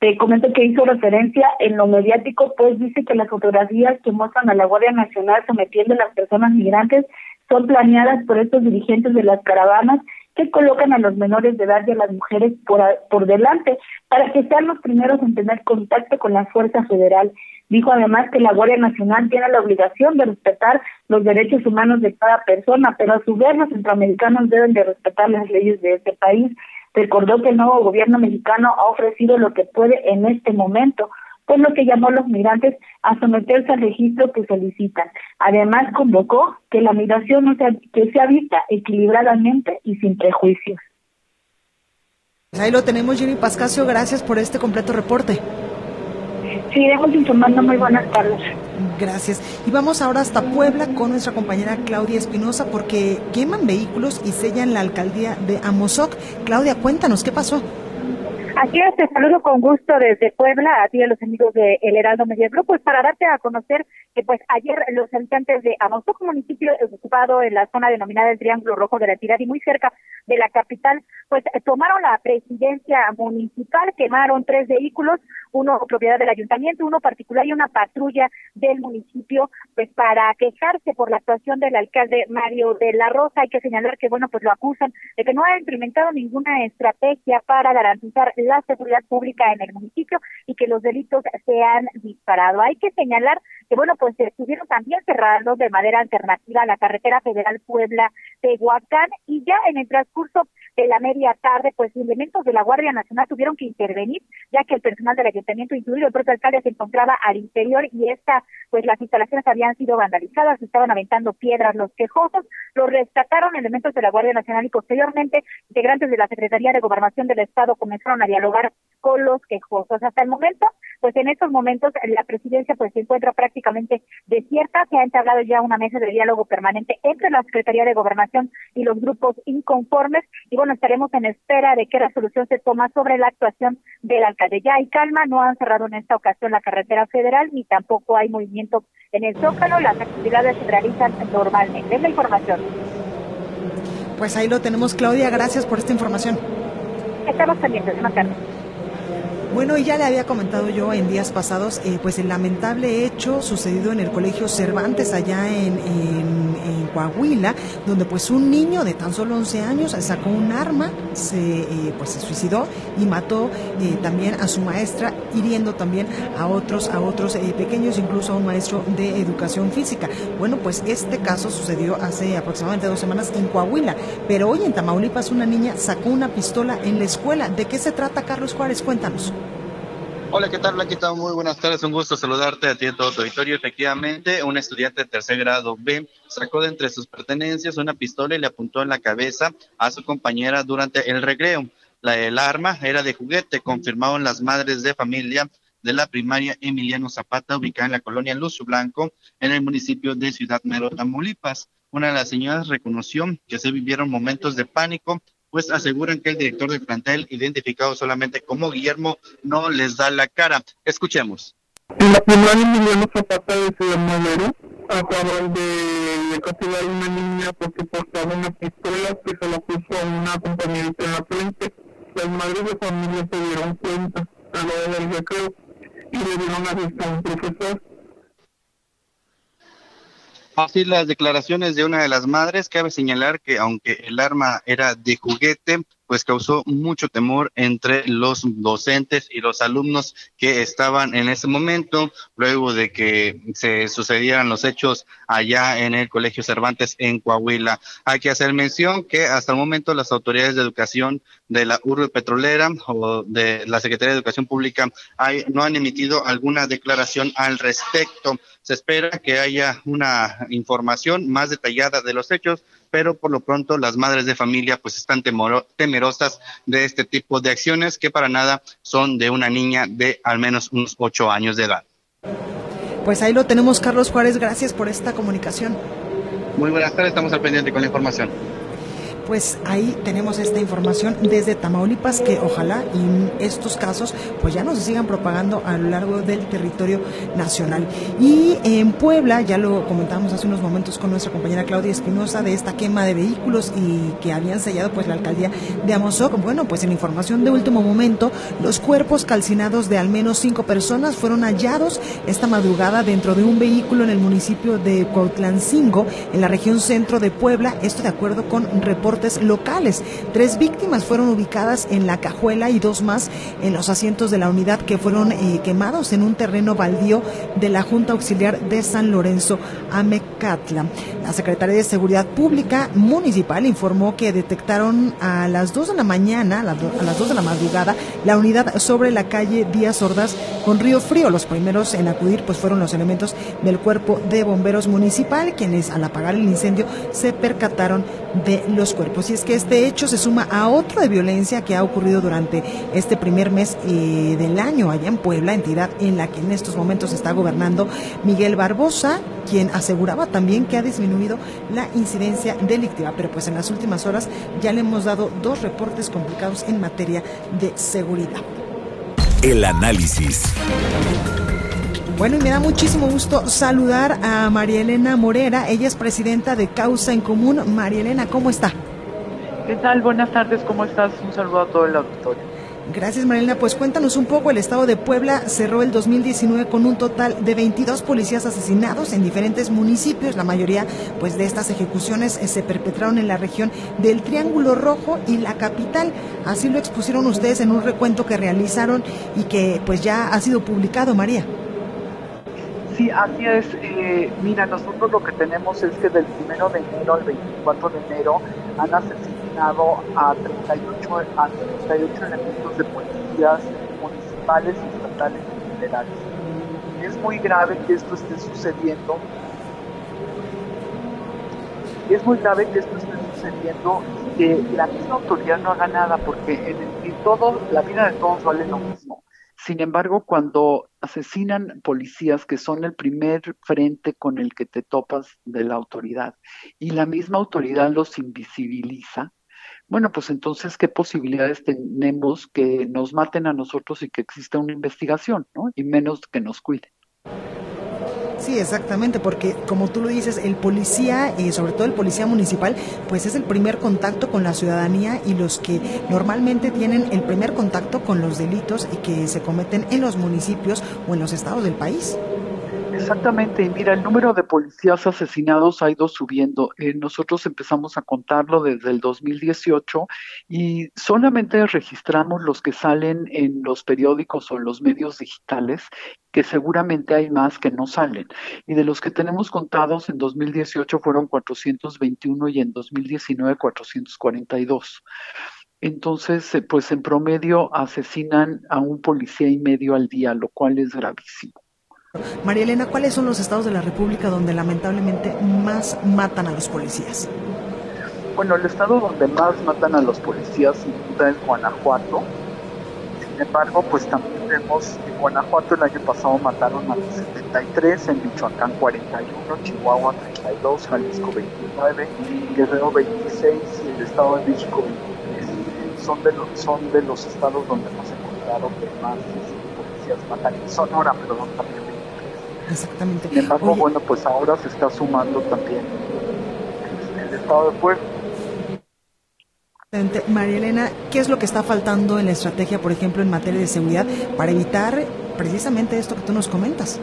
Te comento que hizo referencia en lo mediático, pues dice que las fotografías que muestran a la Guardia Nacional sometiendo a las personas migrantes son planeadas por estos dirigentes de las caravanas que colocan a los menores de edad y a las mujeres por, por delante para que sean los primeros en tener contacto con la Fuerza Federal. Dijo además que la Guardia Nacional tiene la obligación de respetar los derechos humanos de cada persona, pero a su vez los centroamericanos deben de respetar las leyes de este país. Recordó que el nuevo gobierno mexicano ha ofrecido lo que puede en este momento, por lo que llamó a los migrantes a someterse al registro que solicitan. Además, convocó que la migración no sea, que sea vista equilibradamente y sin prejuicios. Ahí lo tenemos, Jimmy Pascasio. Gracias por este completo reporte. Seguiremos informando. Muy buenas tardes. Gracias. Y vamos ahora hasta Puebla con nuestra compañera Claudia Espinosa porque queman vehículos y sellan la alcaldía de Amozoc. Claudia, cuéntanos, ¿qué pasó? Así es, te saludo con gusto desde Puebla, a ti y a los amigos de El Heraldo Media Group, pues para darte a conocer que pues ayer los habitantes de Amozoc, municipio ocupado en la zona denominada el Triángulo Rojo de la Entidad y muy cerca de la capital, pues tomaron la presidencia municipal, quemaron tres vehículos, uno propiedad del ayuntamiento, uno particular y una patrulla del municipio, pues para quejarse por la actuación del alcalde Mario de la Rosa. Hay que señalar que, bueno, pues lo acusan de que no ha implementado ninguna estrategia para garantizar seguridad pública en el municipio y que los delitos se han disparado. Hay que señalar que, bueno, pues se estuvieron también cerrando de manera alternativa la carretera federal Puebla-Tehuacán y ya en el transcurso de la media tarde, pues elementos de la Guardia Nacional tuvieron que intervenir, ya que el personal del ayuntamiento, incluido el propio alcalde, se encontraba al interior y esta, pues las instalaciones habían sido vandalizadas, estaban aventando piedras los quejosos, los rescataron elementos de la Guardia Nacional y posteriormente integrantes de la Secretaría de Gobernación del Estado comenzaron a dialogar con los quejosos. Hasta el momento, pues en estos momentos la presidencia pues se encuentra prácticamente desierta, se ha entablado ya una mesa de diálogo permanente entre la Secretaría de Gobernación y los grupos inconformes y bueno, estaremos en espera de qué resolución se toma sobre la actuación del alcalde. Ya hay calma, no han cerrado en esta ocasión la carretera federal ni tampoco hay movimiento en el Zócalo, las actividades se realizan normalmente. Es la información. Pues ahí lo tenemos, Claudia, gracias por esta información. Estamos pendientes, una tarde. Bueno, y ya le había comentado yo en días pasados, eh, pues el lamentable hecho sucedido en el colegio Cervantes allá en, Coahuila, donde pues un niño de tan solo 11 años sacó un arma, se, eh, pues se suicidó y mató eh, también a su maestra, hiriendo también a otros, a otros pequeños, incluso a un maestro de educación física. Bueno, pues este caso sucedió hace aproximadamente dos semanas en Coahuila, pero hoy en Tamaulipas una niña sacó una pistola en la escuela. ¿De qué se trata, Carlos Juárez? Cuéntanos. Hola, ¿qué tal, Blanquita? Muy buenas tardes, un gusto saludarte a ti a todo tu auditorio. Efectivamente, un estudiante de tercer grado B sacó de entre sus pertenencias una pistola y le apuntó en la cabeza a su compañera durante el recreo. La, el arma era de juguete, confirmaron las madres de familia de la primaria Emiliano Zapata, ubicada en la colonia Lucio Blanco, en el municipio de Ciudad Mero, Tamaulipas. Una de las señoras reconoció que se vivieron momentos de pánico pues aseguran que el director del plantel, identificado solamente como Guillermo, no les da la cara. Escuchemos. En la primaria Emiliano Zapata de Ciudad Madero acaban de, de castigar a una niña porque portaba una pistola que se la puso a una compañerita en la frente. Las madres de familia se dieron cuenta a la hora del recreo y le dieron a a un profesor Así las declaraciones de una de las madres, cabe señalar que aunque el arma era de juguete, pues causó mucho temor entre los docentes y los alumnos que estaban en ese momento, luego de que se sucedieran los hechos allá en el Colegio Cervantes en Coahuila. Hay que hacer mención que hasta el momento las autoridades de educación de la urbe petrolera o de la Secretaría de Educación Pública hay, no han emitido alguna declaración al respecto. Se espera que haya una información más detallada de los hechos pero por lo pronto las madres de familia pues están temerosas de este tipo de acciones que para nada son de una niña de al menos unos ocho años de edad. Pues ahí lo tenemos, Carlos Juárez, gracias por esta comunicación. Muy buenas tardes, estamos al pendiente con la información. Pues ahí tenemos esta información desde Tamaulipas que ojalá y estos casos pues ya no se sigan propagando a lo largo del territorio nacional. Y en Puebla, ya lo comentamos hace unos momentos con nuestra compañera Claudia Espinosa de esta quema de vehículos y que habían sellado pues la alcaldía de Amozoc. Bueno, pues en información de último momento, los cuerpos calcinados de al menos cinco personas fueron hallados esta madrugada dentro de un vehículo en el municipio de Cuautlancingo, en la región centro de Puebla, esto de acuerdo con reportes locales. Tres víctimas fueron ubicadas en la cajuela y dos más en los asientos de la unidad que fueron eh, quemados en un terreno baldío de la Junta Auxiliar de San Lorenzo, Amecatla. La Secretaría de Seguridad Pública Municipal informó que detectaron a las 2 de la mañana, a las 2 de la madrugada, la unidad sobre la calle Díaz Ordaz con Río Frío. Los primeros en acudir pues fueron los elementos del Cuerpo de Bomberos Municipal, quienes al apagar el incendio se percataron de los cuerpos. Y es que este hecho se suma a otro de violencia que ha ocurrido durante este primer mes eh, del año allá en Puebla, entidad en la que en estos momentos está gobernando Miguel Barbosa, quien aseguraba también que ha disminuido la incidencia delictiva. Pero pues en las últimas horas ya le hemos dado dos reportes complicados en materia de seguridad. El análisis. Bueno, y me da muchísimo gusto saludar a María Elena Morera. Ella es presidenta de Causa en Común. María Elena, ¿cómo está? ¿Qué tal? Buenas tardes, ¿cómo estás? Un saludo a todo el auditorio. Gracias, Marilena. Pues cuéntanos un poco. El estado de Puebla cerró el 2019 con un total de 22 policías asesinados en diferentes municipios. La mayoría, pues, de estas ejecuciones eh, se perpetraron en la región del Triángulo Rojo y la capital. Así lo expusieron ustedes en un recuento que realizaron y que, pues, ya ha sido publicado, María. Sí, así es. Eh, mira, nosotros lo que tenemos es que del 1 de enero al 24 de enero han asesinado a 38, a 38 elementos de policías municipales, estatales y federales. Es muy grave que esto esté sucediendo. Es muy grave que esto esté sucediendo y que la misma autoridad no haga nada, porque en, en todo, la vida de todos vale lo mismo. Sin embargo, cuando asesinan policías que son el primer frente con el que te topas de la autoridad y la misma autoridad los invisibiliza, bueno, pues entonces, ¿qué posibilidades tenemos que nos maten a nosotros y que exista una investigación, ¿no? Y menos que nos cuiden. Sí, exactamente, porque como tú lo dices, el policía, y sobre todo el policía municipal, pues es el primer contacto con la ciudadanía y los que normalmente tienen el primer contacto con los delitos y que se cometen en los municipios o en los estados del país. Exactamente, y mira, el número de policías asesinados ha ido subiendo. Eh, nosotros empezamos a contarlo desde el 2018 y solamente registramos los que salen en los periódicos o en los medios digitales, que seguramente hay más que no salen. Y de los que tenemos contados en 2018 fueron 421 y en 2019 442. Entonces, eh, pues en promedio asesinan a un policía y medio al día, lo cual es gravísimo. María Elena, ¿cuáles son los estados de la República donde lamentablemente más matan a los policías? Bueno, el estado donde más matan a los policías sin duda es Guanajuato. Sin embargo, pues también vemos en Guanajuato el año pasado mataron a los 73, en Michoacán 41, Chihuahua 32, Jalisco 29, Guerrero 26 y el Estado de México 23. Son de los, son de los estados donde hemos encontrado que más policías matan. En Sonora, perdón, también Exactamente. Sin embargo, bueno, pues ahora se está sumando también el estado de Puebla. María Elena, ¿qué es lo que está faltando en la estrategia, por ejemplo, en materia de seguridad para evitar precisamente esto que tú nos comentas?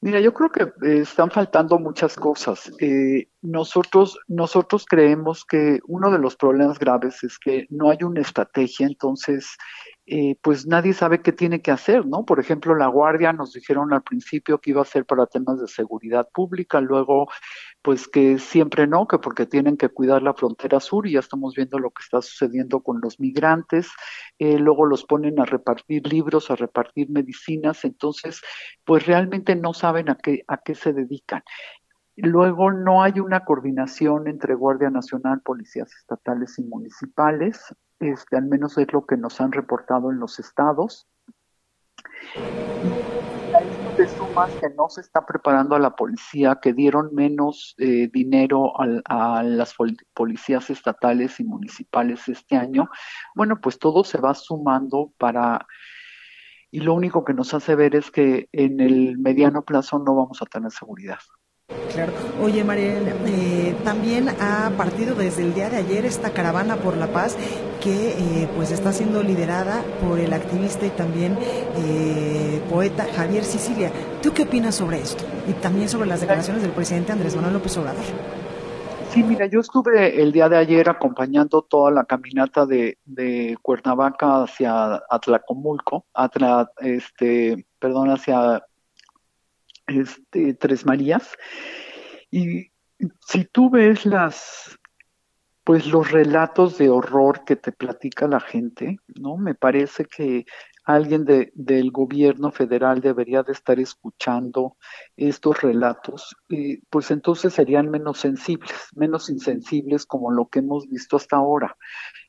Mira, yo creo que eh, están faltando muchas cosas. Eh, nosotros, nosotros creemos que uno de los problemas graves es que no hay una estrategia, entonces eh, pues nadie sabe qué tiene que hacer, ¿no? Por ejemplo, la Guardia nos dijeron al principio que iba a ser para temas de seguridad pública, luego pues que siempre no, que porque tienen que cuidar la frontera sur y ya estamos viendo lo que está sucediendo con los migrantes, eh, luego los ponen a repartir libros, a repartir medicinas, entonces pues realmente no saben a qué, a qué se dedican. Luego no hay una coordinación entre Guardia Nacional, policías estatales y municipales este, al menos es lo que nos han reportado en los estados. sumas que no se está preparando a la policía, que dieron menos eh, dinero a, las policías estatales y municipales este año, bueno, pues todo se va sumando para... Y lo único que nos hace ver es que en el mediano plazo no vamos a tener seguridad. Claro. Oye, Mariela, eh, también ha partido desde el día de ayer esta caravana por la paz que eh, pues está siendo liderada por el activista y también eh, poeta Javier Sicilia. ¿Tú qué opinas sobre esto? Y también sobre las declaraciones del presidente Andrés Manuel López Obrador. Sí, mira, yo estuve el día de ayer acompañando toda la caminata de, de Cuernavaca hacia Atlacomulco, este, perdón, hacia este, Tres Marías. Y si tú ves las, pues los relatos de horror que te platica la gente, ¿no? Me parece que alguien de, del gobierno federal debería de estar escuchando estos relatos, pues entonces serían menos sensibles, menos insensibles como lo que hemos visto hasta ahora.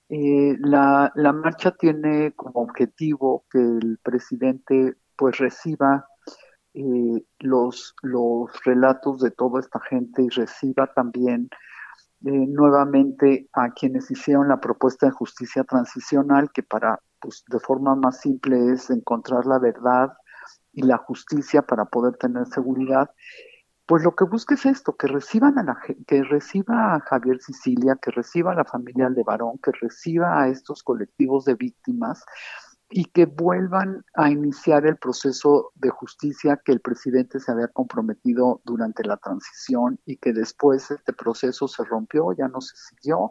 Eh, la, la marcha tiene como objetivo que el presidente pues reciba eh, los, los relatos de toda esta gente y reciba también eh, nuevamente a quienes hicieron la propuesta de justicia transicional, que para, pues de forma más simple es encontrar la verdad y la justicia para poder tener seguridad. Pues lo que busca es esto, que reciban a la, que reciba a Javier Sicilia, que reciba a la familia de Barón, que reciba a estos colectivos de víctimas, y que vuelvan a iniciar el proceso de justicia que el presidente se había comprometido durante la transición y que después este proceso se rompió, ya no se siguió.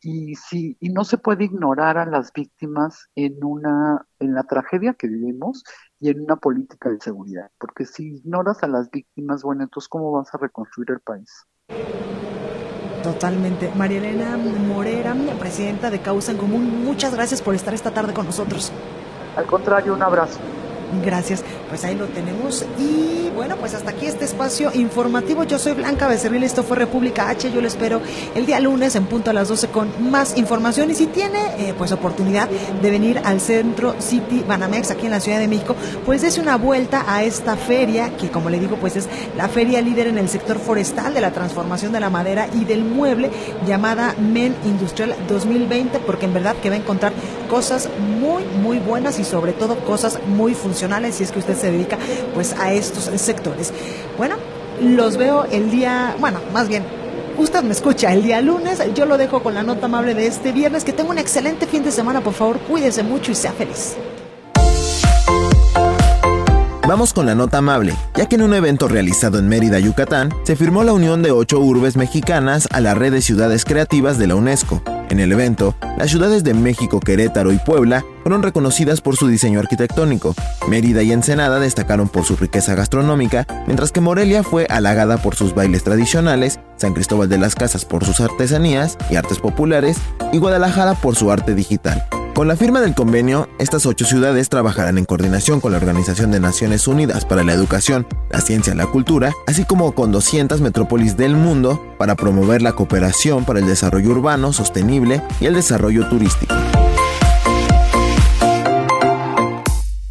Y, sí, y no se puede ignorar a las víctimas en, una, en la tragedia que vivimos y en una política de seguridad, porque si ignoras a las víctimas, bueno, entonces ¿cómo vas a reconstruir el país? Totalmente. María Elena Morera, presidenta de Causa en Común, muchas gracias por estar esta tarde con nosotros. Al contrario, un abrazo. Gracias. Pues ahí lo tenemos. Y bueno, pues hasta aquí este espacio informativo. Yo soy Blanca Becerril, esto fue República H. Yo lo espero el día lunes en punto a las 12 con más información. Y si tiene eh, pues oportunidad de venir al centro City Banamex aquí en la Ciudad de México, pues dése una vuelta a esta feria, que como le digo, pues es la feria líder en el sector forestal de la transformación de la madera y del mueble, llamada Men Industrial 2020, porque en verdad que va a encontrar cosas muy, muy buenas y sobre todo cosas muy funcionales si es que usted se dedica pues a estos sectores. Bueno, los veo el día, bueno, más bien usted me escucha el día lunes. Yo lo dejo con la nota amable de este viernes. Que tenga un excelente fin de semana. Por favor, cuídese mucho y sea feliz. Vamos con la nota amable, ya que en un evento realizado en Mérida, Yucatán, se firmó la unión de ocho urbes mexicanas a la red de ciudades creativas de la UNESCO. En el evento, las ciudades de México, Querétaro y Puebla fueron reconocidas por su diseño arquitectónico. Mérida y Ensenada destacaron por su riqueza gastronómica, mientras que Morelia fue halagada por sus bailes tradicionales, San Cristóbal de las Casas por sus artesanías y artes populares, y Guadalajara por su arte digital. Con la firma del convenio, estas ocho ciudades trabajarán en coordinación con la Organización de Naciones Unidas para la Educación, la Ciencia y la Cultura, así como con 200 metrópolis del mundo para promover la cooperación para el desarrollo urbano sostenible y el desarrollo turístico.